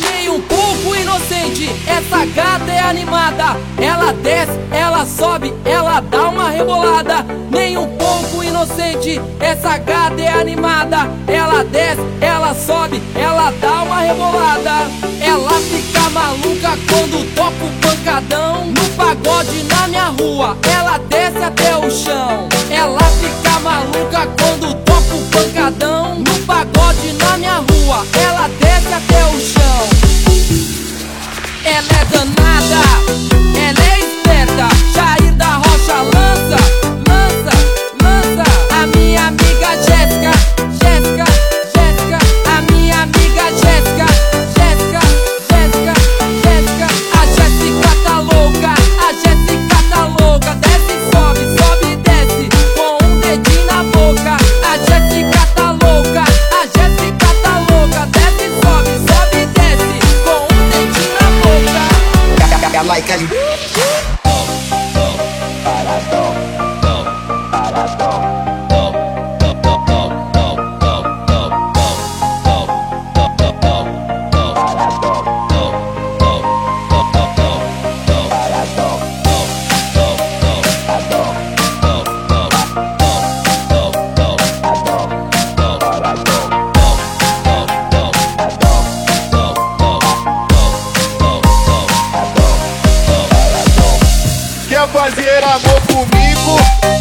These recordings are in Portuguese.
Nem um pouco inocente, essa gata é animada. Ela desce, ela sobe, ela dá uma rebolada. Nem um pouco inocente, essa gata é animada. Ela desce, ela sobe, ela dá uma rebolada. Ela fica maluca quando toca o pancadão. No pagode na minha rua, ela desce até o chão. Ela fica maluca quando toca o pancadão. No pagode na minha rua, ela desce até o chão. Ela é danada, ela é fazer amor comigo?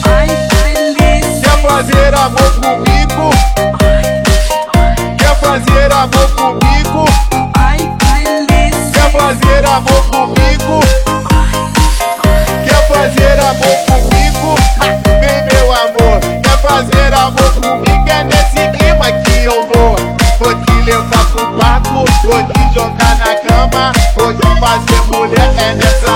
Ai, delícia. Quer fazer amor comigo? Ai, Quer fazer amor comigo? Ai, delícia. Quer fazer amor comigo? Ai, Quer fazer amor comigo? Vem, meu amor. Quer fazer amor comigo? É nesse clima que eu vou. Vou te levar pro barco. vou te jogar na cama, vou te fazer mulher. É nessa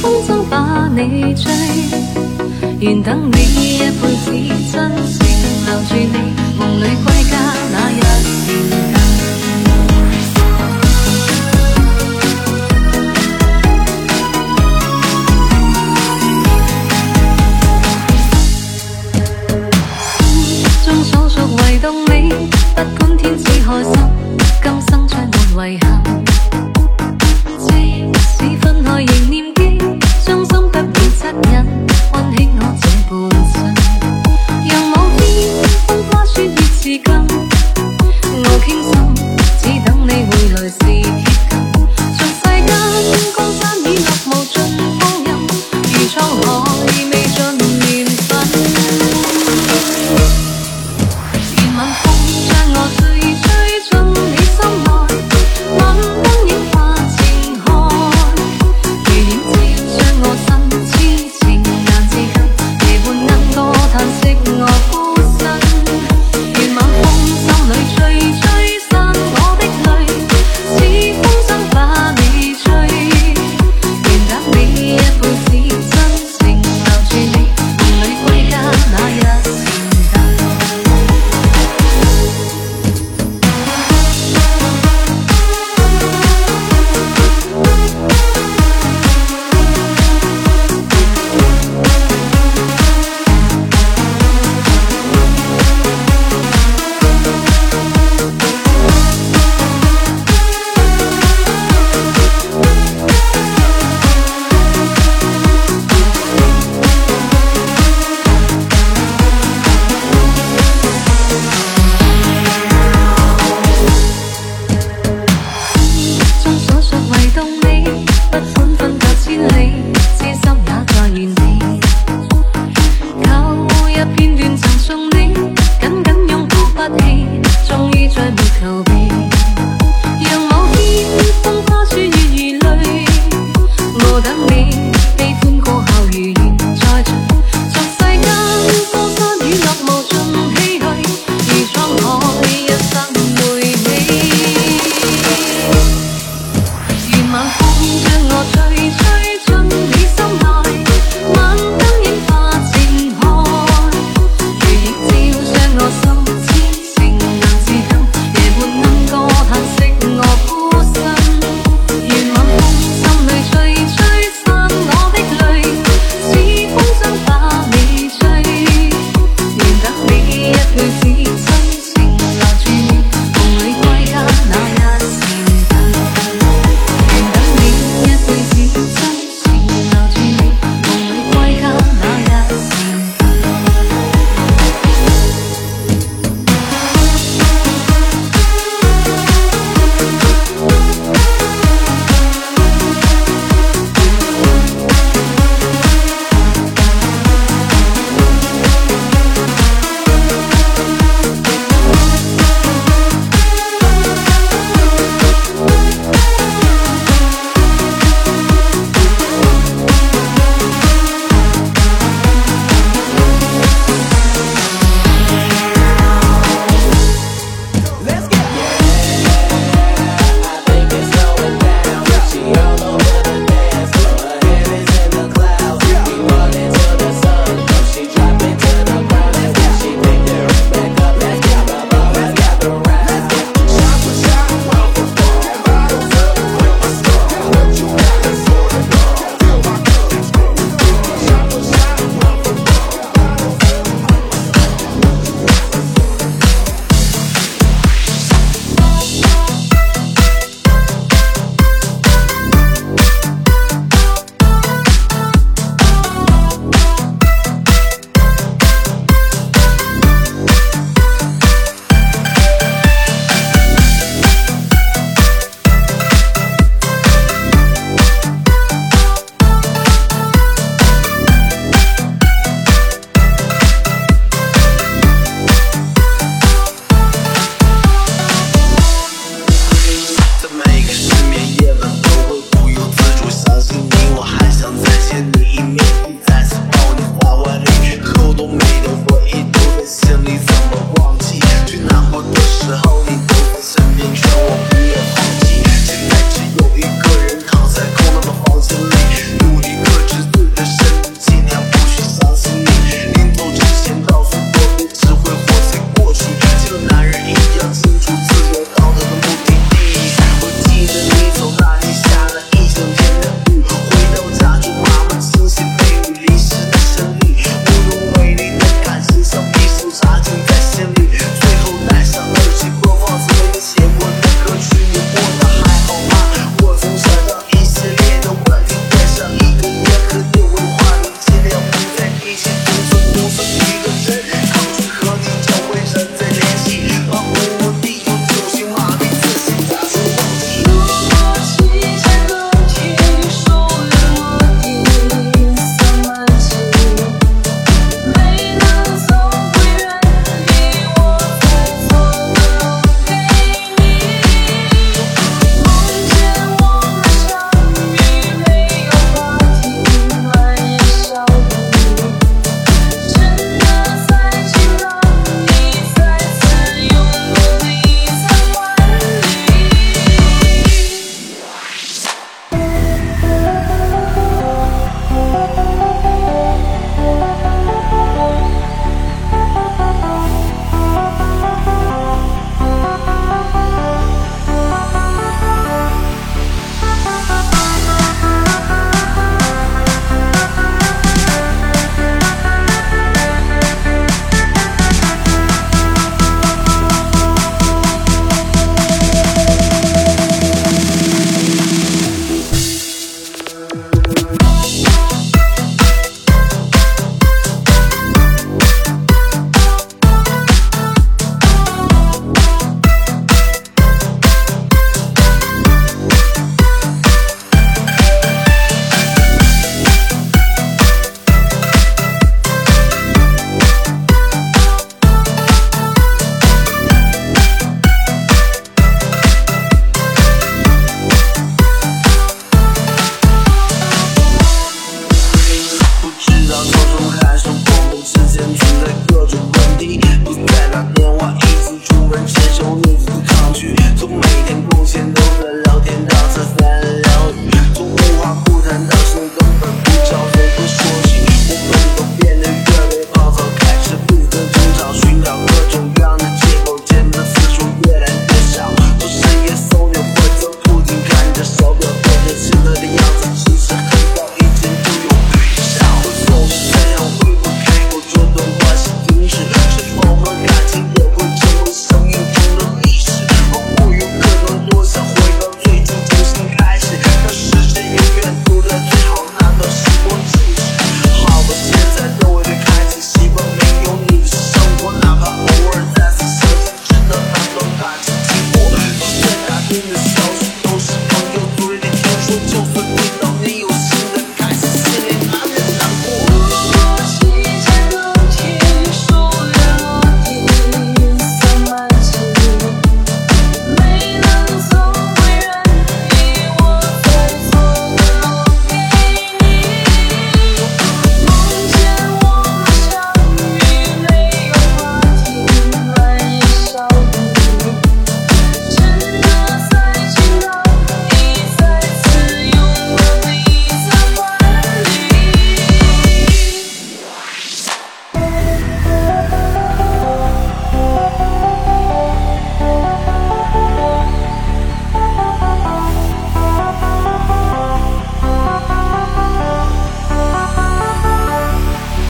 风筝把你追愿等你一辈子真情留住你梦里归